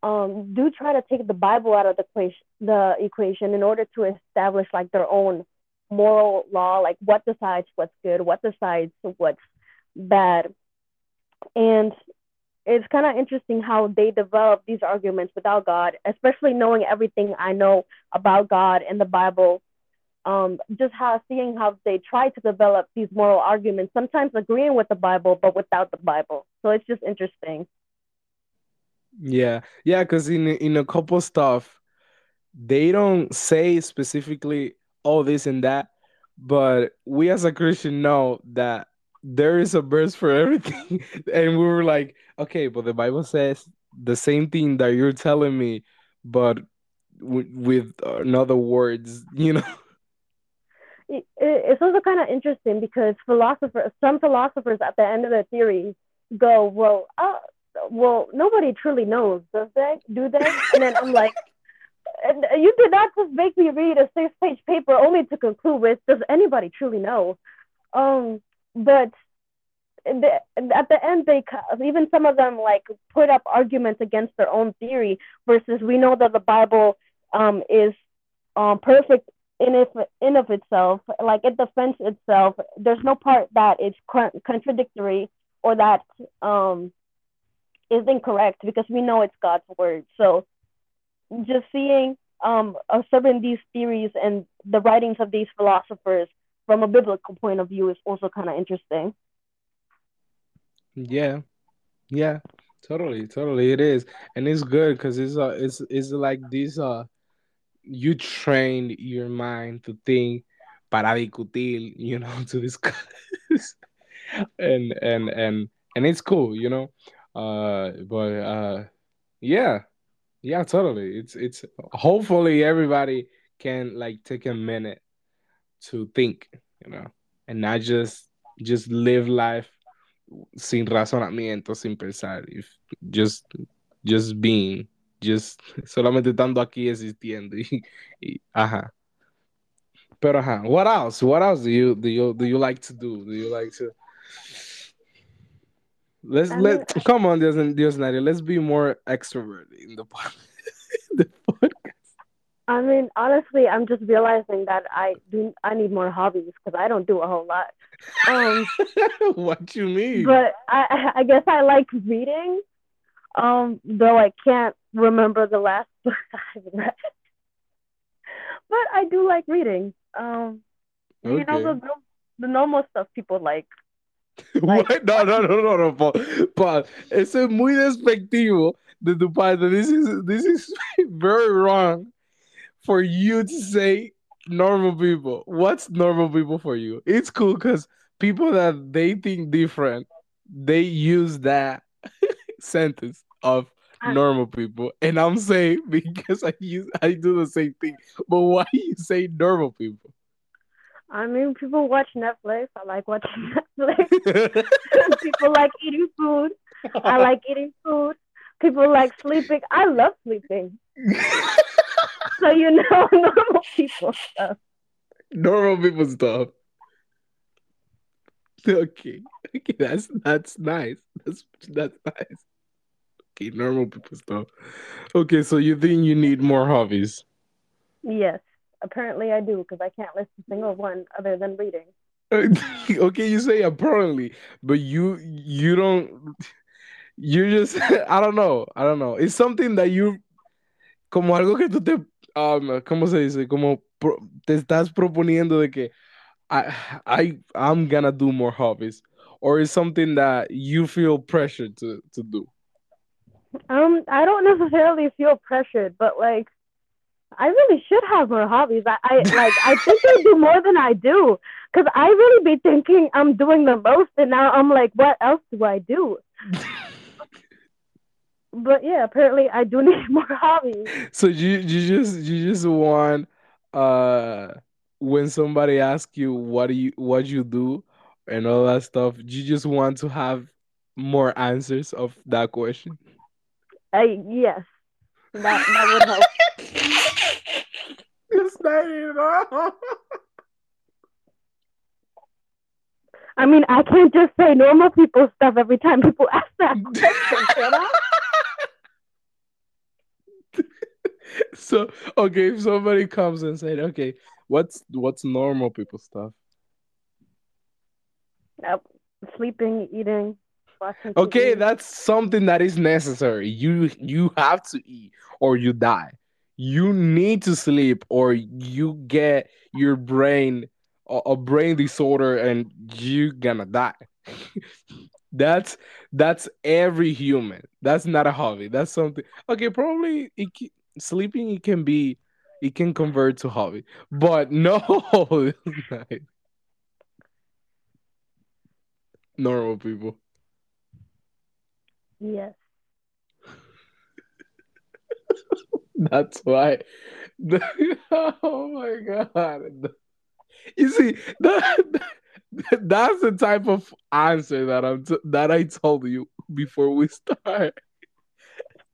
um do try to take the Bible out of the equation, the equation in order to establish like their own moral law, like what decides what's good, what decides what's bad, and it's kind of interesting how they develop these arguments without God, especially knowing everything I know about God and the Bible. Um, just how seeing how they try to develop these moral arguments, sometimes agreeing with the Bible, but without the Bible. So it's just interesting. Yeah, yeah, because in in a couple stuff, they don't say specifically all this and that, but we as a Christian know that there is a verse for everything, and we were like, okay, but the Bible says the same thing that you're telling me, but with, with another words, you know. It, it's also kind of interesting because philosophers, some philosophers at the end of the theory go, well, uh, well, nobody truly knows, does they? Do they? And then I'm like, you did not just make me read a six-page paper only to conclude with, does anybody truly know? Um, but at the end, they even some of them like put up arguments against their own theory. Versus, we know that the Bible um, is um, perfect in if in of itself, like it defends itself. There's no part that is contradictory or that um, is incorrect because we know it's God's word. So just seeing um, observing these theories and the writings of these philosophers from a biblical point of view is also kind of interesting. Yeah, yeah, totally, totally. It is, and it's good because it's uh, it's it's like these uh, you train your mind to think para discutir, you know, to discuss, and and and and it's cool, you know. Uh, but uh, yeah, yeah, totally. It's it's hopefully everybody can like take a minute to think, you know, and not just just live life sin razonamiento, sin pensar, if just just being, just solamente estando aquí existiendo ajá. Pero ajá, what else? What else do you do you do you like to do? Do you like to Let's I let come on, Dios, Diosnairi. Let's be more extroverted in the, the podcast. I mean, honestly, I'm just realizing that I do. I need more hobbies because I don't do a whole lot. Um, what you mean? But I, I guess I like reading. Um, though I can't remember the last book I've read. but I do like reading. Um, okay. you know the the normal stuff people like Like, no, no, no, no, no, Paul. Paul, eso es muy despectivo de tu parte. This is this is very wrong for you to say normal people. What's normal people for you? It's cool because people that they think different, they use that sentence of ah. normal people, and I'm saying because I use I do the same thing. But why you say normal people? I mean, people watch Netflix. I like watching Netflix. people like eating food. I like eating food. People like sleeping. I love sleeping. so you know, normal people stuff. Normal people stuff. Okay, okay, that's that's nice. That's that's nice. Okay, normal people stuff. Okay, so you think you need more hobbies? Yes apparently I do because I can't list a single one other than reading. okay, you say apparently, but you you don't. You just I don't know I don't know. It's something that you como algo que tú te um, ¿cómo se dice? Como pro, te estás proponiendo de que I I I'm gonna do more hobbies, or is something that you feel pressured to to do? Um, I don't necessarily feel pressured, but like I really should have more hobbies. I, I like I think I do more than I do because I really be thinking I'm doing the most, and now I'm like, what else do I do? but yeah, apparently I do need more hobbies. So you you just you just want uh when somebody asks you what do you what you do and all that stuff, you just want to have more answers of that question. Uh, yes, that that would help. It's not at all. I mean, I can't just say normal people stuff every time people ask that question, can I? so okay, if somebody comes and said, "Okay, what's what's normal people stuff?" Nope. Sleeping, eating, watching. Okay, that's something that is necessary. You you have to eat or you die. You need to sleep or you get your brain a, a brain disorder and you gonna die. that's that's every human. That's not a hobby. That's something. Okay, probably it, sleeping it can be it can convert to hobby. But no, normal people. Yes. That's why. oh my god. You see, that, that's the type of answer that I'm t- that I told you before we start.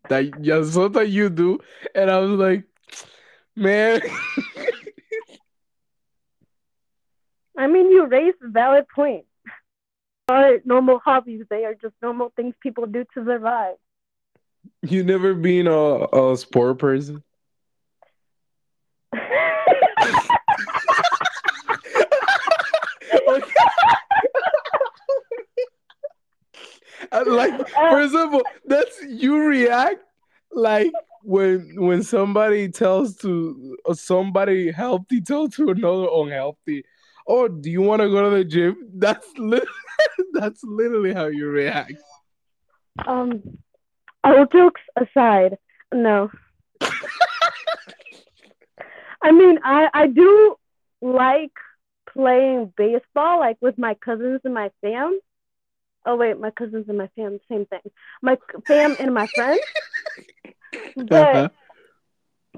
That yeah, something you do, and I was like, man, I mean, you raised valid point. Are normal hobbies? They are just normal things people do to survive. you never been a, a sport person. Like for example, that's you react like when when somebody tells to somebody healthy tells to another unhealthy. Oh, do you want to go to the gym? That's li- that's literally how you react. um, all jokes aside, no. I mean, I I do like playing baseball, like with my cousins and my fam. Oh wait, my cousins and my fam, same thing. My fam and my friends. Uh-huh.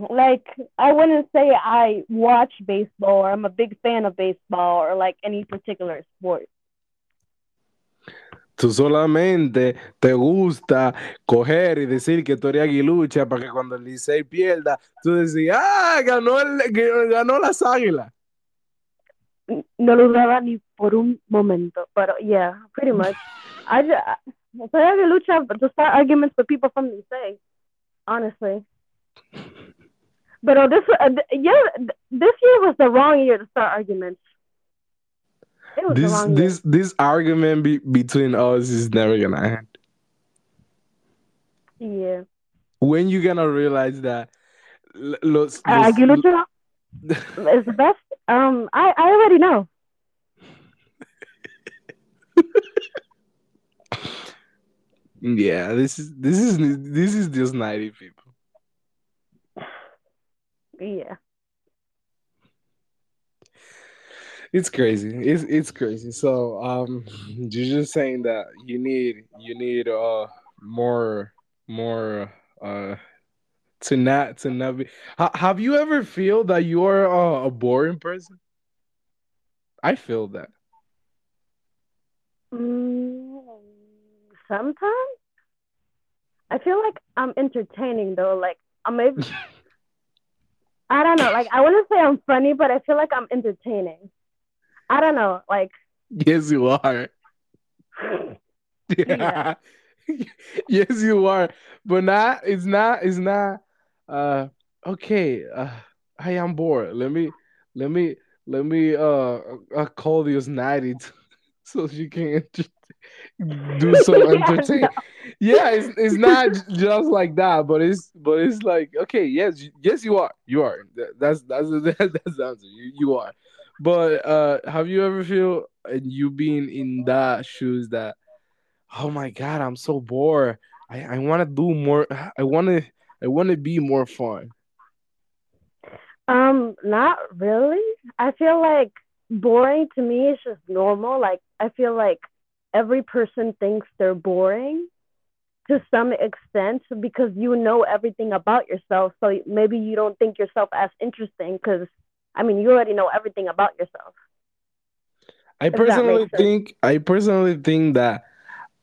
But like, I wouldn't say I watch baseball or I'm a big fan of baseball or like any particular sport. Tú solamente te gusta coger y decir que tú eres aguilucha para que cuando el Licey pierda, tú decís, ah, ganó, el, ganó las águilas. No lo daba ni por un momento, but yeah, pretty much. I just, soy lucha to start arguments with people from the say, honestly. But uh, this, uh, yeah, this year was the wrong year to start arguments. This this this argument be, between us is never gonna end. Yeah. When you gonna realize that l- los. Uh, los- Aguilucha is the best. Um, I, I already know. yeah, this is this is this is just ninety people. Yeah. It's crazy. It's it's crazy. So um, you're just saying that you need you need uh more more uh to not to not be. Ha- have you ever feel that you're uh, a boring person? I feel that. Mm, sometimes I feel like I'm entertaining though. Like I'm maybe I don't know. Like I wouldn't say I'm funny, but I feel like I'm entertaining. I don't know. Like yes, you are. Yeah. yes, you are. But not. It's not. It's not. Uh. Okay. Uh, I am bored. Let me. Let me. Let me. Uh. uh call this ninety so she can do some Yeah, entertain. Yeah, it's it's not just like that, but it's but it's like okay, yes, yes, you are, you are. That- That's that's that's the answer. You you are. But uh, have you ever feel and you being in that shoes that oh my god, I'm so bored. I I want to do more. I want to I want to be more fun. Um, not really. I feel like boring to me is just normal. Like I feel like every person thinks they're boring to some extent because you know everything about yourself. So maybe you don't think yourself as interesting because I mean you already know everything about yourself. I personally think I personally think that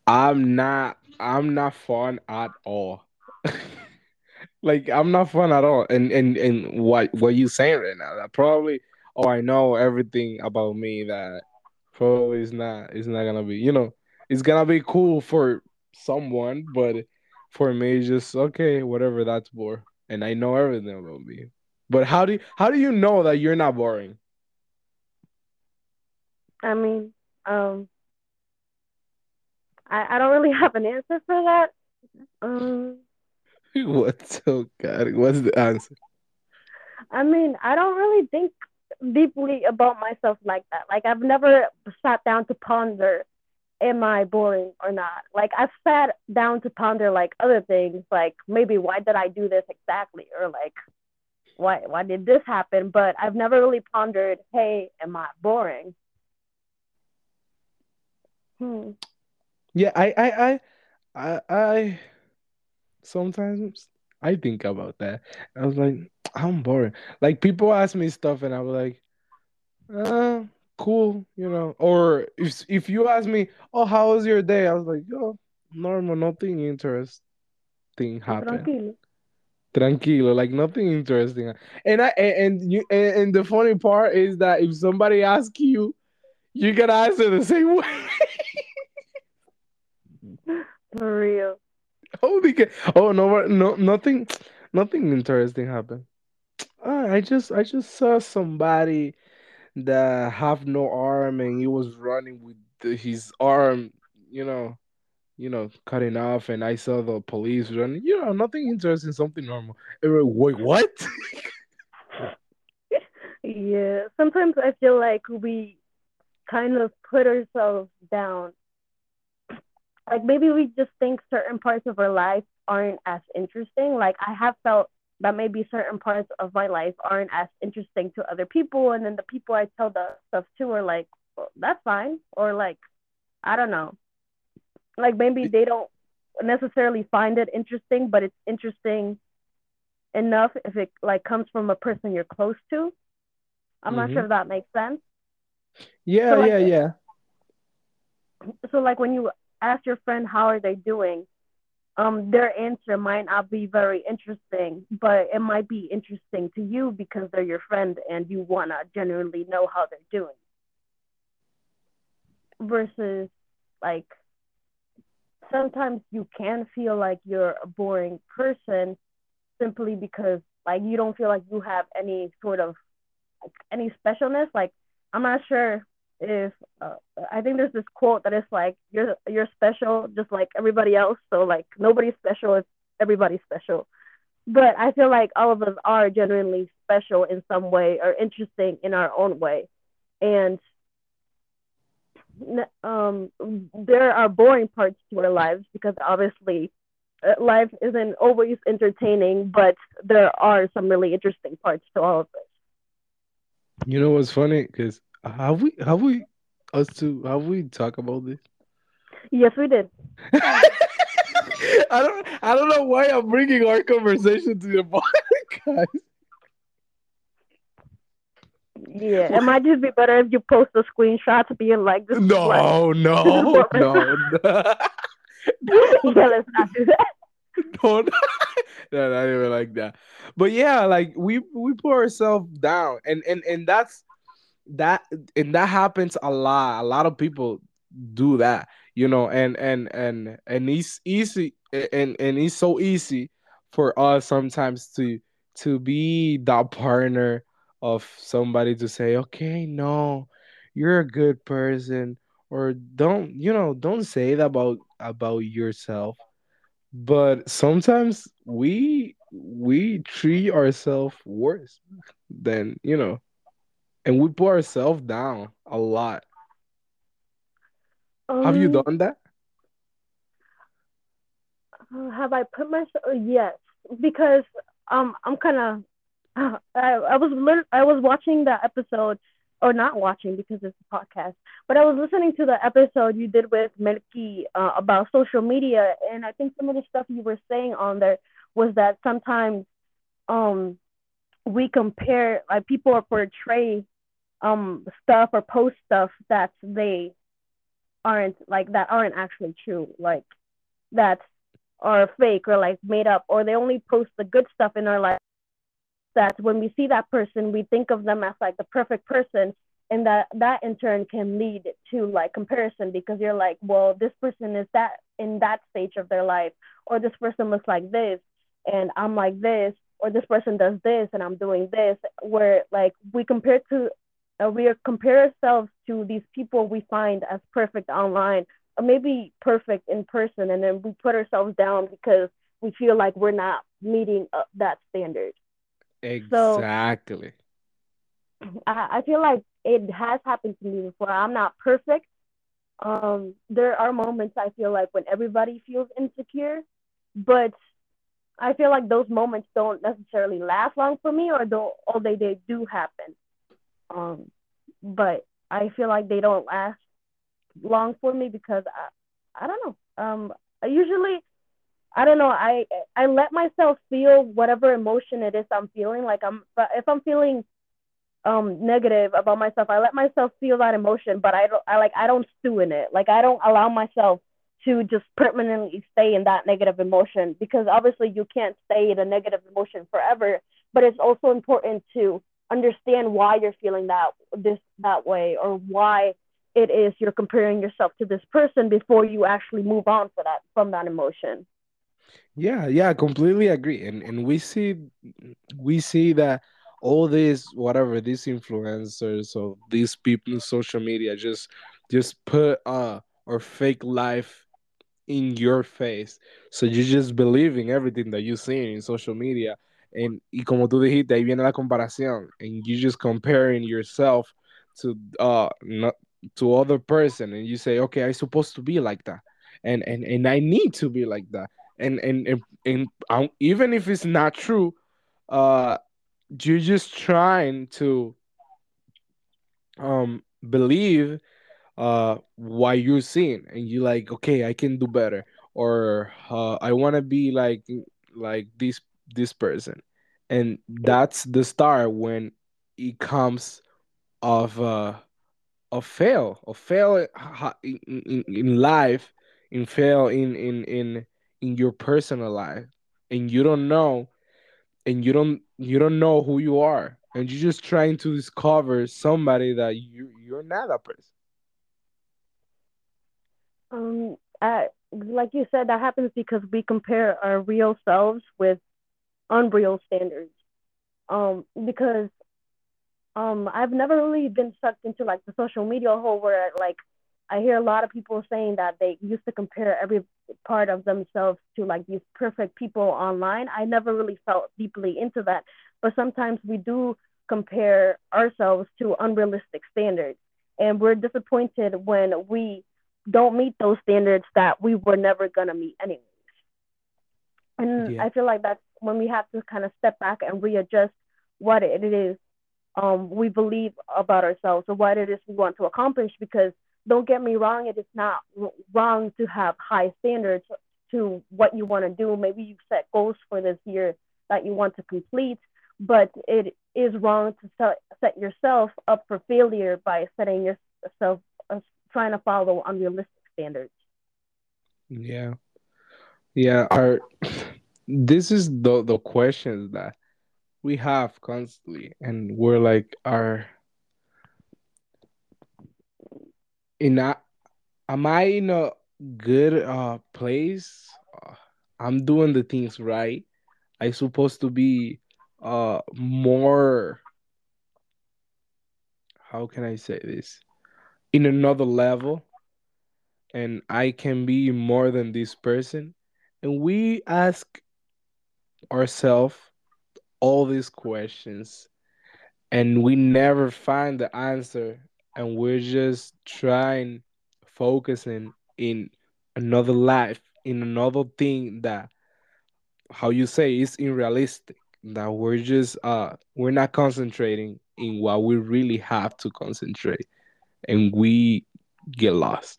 I'm not I'm not fun at all. like I'm not fun at all. And and and what what you saying right now? That probably oh I know everything about me that Probably it's not. It's not gonna be. You know, it's gonna be cool for someone, but for me, it's just okay. Whatever. That's boring, and I know everything about me. But how do you, how do you know that you're not boring? I mean, um, I I don't really have an answer for that. Um, What's so God? What's the answer? I mean, I don't really think deeply about myself like that. Like I've never sat down to ponder am I boring or not? Like I've sat down to ponder like other things, like maybe why did I do this exactly or like why why did this happen? But I've never really pondered, hey, am I boring? Hmm. Yeah, I, I, I, I, I sometimes I think about that. I was like, I'm boring. Like people ask me stuff, and I was like, uh, cool, you know. Or if if you ask me, oh, how was your day? I was like, oh, normal, nothing interesting happened. Tranquilo. Tranquilo, like nothing interesting. And I and, and you and, and the funny part is that if somebody asks you, you can answer the same way. For real. Holy ca- Oh no, no, nothing, nothing interesting happened. Uh, I just, I just saw somebody that have no arm and he was running with the, his arm, you know, you know, cutting off, and I saw the police running. You know, nothing interesting, something normal. Everyone, Wait, what? Yeah. Sometimes I feel like we kind of put ourselves down like maybe we just think certain parts of our life aren't as interesting. Like I have felt that maybe certain parts of my life aren't as interesting to other people, and then the people I tell the stuff to are like, well, "That's fine," or like, I don't know, like maybe they don't necessarily find it interesting, but it's interesting enough if it like comes from a person you're close to. I'm not sure hmm if that makes sense. So Yeah, like yeah, yeah. so like when you ask your friend how are they doing, um, their answer might not be very interesting, but it might be interesting to you because they're your friend and you wanna genuinely know how they're doing. Versus like sometimes you can feel like you're a boring person simply because like you don't feel like you have any sort of like, any specialness. Like I'm not sure if uh, I think there's this quote that is like you're you're special just like everybody else. So like nobody's special if everybody's special. But I feel like all of us are genuinely special in some way or interesting in our own way. And um, there are boring parts to our lives because obviously uh, life isn't always entertaining, but there are some really interesting parts to all of this. You know what's funny? Because have we, have we, us two, have we talked about this? Yes, we did. I don't, I don't know why I'm bringing our conversation to the podcast. Yeah, it might just be better if you post the screenshots being like, this No, no, we're no, no. yeah, let's not do that. no, no, no, not even like that. But yeah, like we we put ourselves down, and and and that's that, and that happens a lot. A lot of people do that, you know, and and and and it's easy, and and it's so easy for us sometimes to to be that partner of somebody to say, okay, no, you're a good person, or don't, you know, don't say that about about yourself but sometimes we we treat ourselves worse than you know and we put ourselves down a lot have you Um, done that have I put myself? uh, Yes, because um, I'm kind of. I, I was lit- I was watching the episode, or not watching because it's a podcast, but I was listening to the episode you did with Melky uh, about social media, and I think some of the stuff you were saying on there was that sometimes um we compare like people are portray um stuff or post stuff that they aren't like that aren't actually true like that are fake or like made up or they only post the good stuff in our life. That when we see that person we think of them as like the perfect person and that that in turn can lead to like comparison because you're like well this person is that in that stage of their life or this person looks like this and i'm like this or this person does this and i'm doing this where like we compare to uh, we compare ourselves to these people we find as perfect online or maybe perfect in person and then we put ourselves down because we feel like we're not meeting uh, that standard exactly so I, I feel like it has happened to me before. I'm not perfect. Um, there are moments I feel like when everybody feels insecure, but I feel like those moments don't necessarily last long for me, or don't, they they do happen. Um, but I feel like they don't last long for me because I, I don't know. Um, I usually, I don't know. I I let myself feel whatever emotion it is I'm feeling. Like I'm, but if I'm feeling um negative about myself. I let myself feel that emotion, but I don't I like I don't stew in it. Like I don't allow myself to just permanently stay in that negative emotion because obviously you can't stay in a negative emotion forever, but it's also important to understand why you're feeling that this that way or why it is you're comparing yourself to this person before you actually move on for that from that emotion. Yeah, yeah, completely agree. And and we see we see that all these whatever these influencers or these people in social media just just put uh or fake life in your face. So you're just believing everything that you see in social media. And y como tú dijiste, ahí viene la comparación. And you just comparing yourself to uh not to other person and you say, okay, I supposed to be like that. And and and I need to be like that. And and and, and um, even if it's not true, uh you're just trying to um believe uh what you're seeing and you like okay i can do better or uh, i want to be like like this this person. And that's the start when it comes of uh of fail of fail in, in, in life in fail in in in in your personal life. And you don't know and you don't you don't know who you are. And you're just trying to discover somebody that you you're not a person. Um uh, like you said that happens because we compare our real selves with unreal standards um because um i've never really been sucked into like the social media hole where like I hear a lot of people saying that they used to compare every part of themselves to like these perfect people online. I never really felt deeply into that, but sometimes we do compare ourselves to unrealistic standards, and we're disappointed when we don't meet those standards that we were never gonna meet anyways. And yeah. I feel like that's when we have to kind of step back and readjust what it is um, we believe about ourselves or what it is we want to accomplish because don't get me wrong, it is not wrong to have high standards to what you want to do. Maybe you've set goals for this year that you want to complete, but it is wrong to set, yourself up for failure by setting yourself uh, trying to follow unrealistic standards. Yeah. Yeah, our this is the the questions that we have constantly and we're like are in a, am I in a good uh place? Uh, I'm doing the things right. I supposed to be uh more how can I say this? In another level and I can be more than this person. And we ask ourselves all these questions and we never find the answer and we're just trying focusing in another life in another thing that how you say is unrealistic that we're just uh we're not concentrating in what we really have to concentrate and we get lost.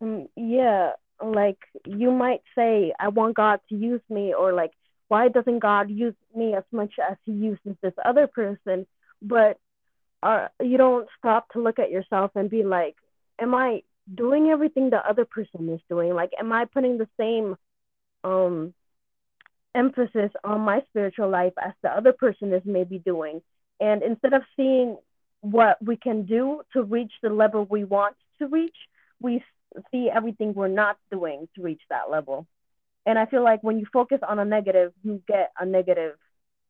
Um, yeah like you might say i want god to use me or like why doesn't god use me as much as he uses this other person but uh, you don't stop to look at yourself and be like, am I doing everything the other person is doing? Like, am I putting the same um, emphasis on my spiritual life as the other person is maybe doing? And instead of seeing what we can do to reach the level we want to reach, we see everything we're not doing to reach that level. And I feel like when you focus on a negative, you get a negative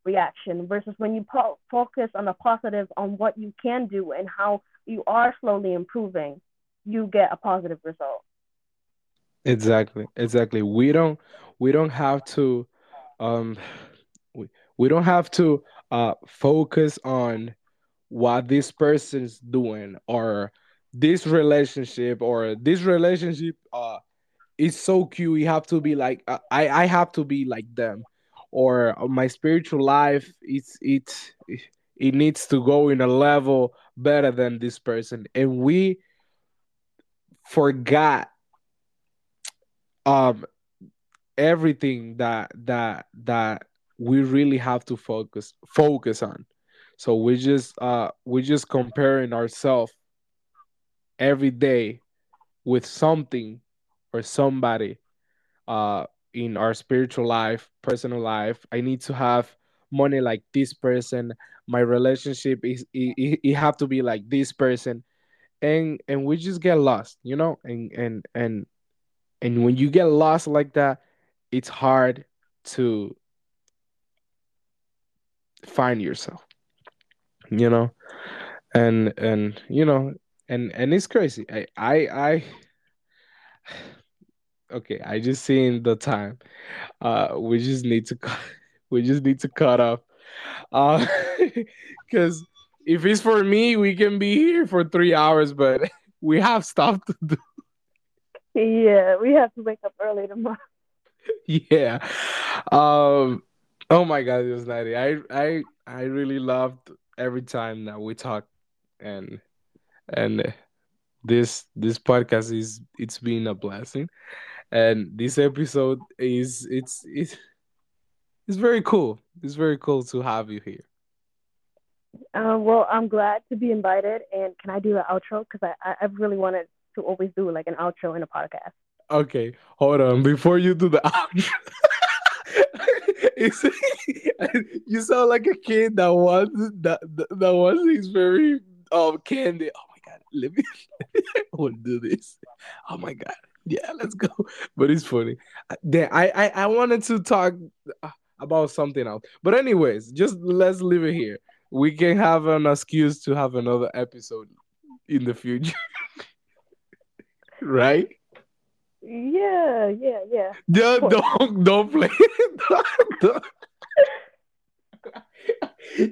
reaction versus when you po- focus on a positive on what you can do and how you are slowly improving, you get a positive result. Exactly, exactly. We don't we don't have to um we, we don't have to uh focus on what this person's doing or this relationship or this relationship uh is so cute. You have to be like uh, I I have to be like them. Or uh, my spiritual life it's it's it needs to go in a level better than this person. And we forgot um everything that that that we really have to focus focus on. So we just uh we just comparing ourselves every day with something or somebody uh in our spiritual life personal life. I need to have money like this person. My relationship is it, it, have to be like this person. And and we just get lost you know? And and and and when you get lost like that it's hard to find yourself you know? And and you know and and it's crazy. I i i okay i just seen the time. Uh we just need to cut we just need to cut off. Uh because if it's for me we can be here for three hours but we have stuff to do. Yeah, we have to wake up early tomorrow. yeah. Um oh my god it was 90 i i i really loved every time that we talk and and this this podcast is it's been a blessing and this episode is it's it's it's very cool it's very cool to have you here Um, well, I'm glad to be invited. And can I do the outro? Because I, I really wanted to always do like an outro in a podcast. okay hold on before you do the outro it's, you sound like a kid that wants that that wants his very um candy god let me to do this. Oh my god. Yeah let's go. But it's funny. I- then i i, I wanted to talk uh, about something else. But anyways just let's leave it here. We can have an excuse to have another episode in the future. Right? Yeah, yeah, yeah. Don't don't play. Don't- don't.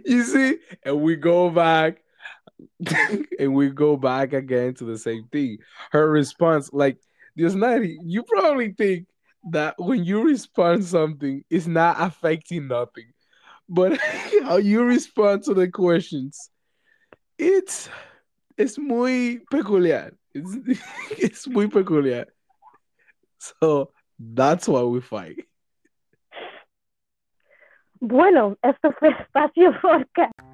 you see, and we go back, and we go back again to the same thing. Her response, like this night, you probably think that when you respond something, it's not affecting nothing, but how you respond to the questions, it's it's muy peculiar. It's it's muy peculiar. So that's why we fight. Bueno, esto fue Espacio Podcast.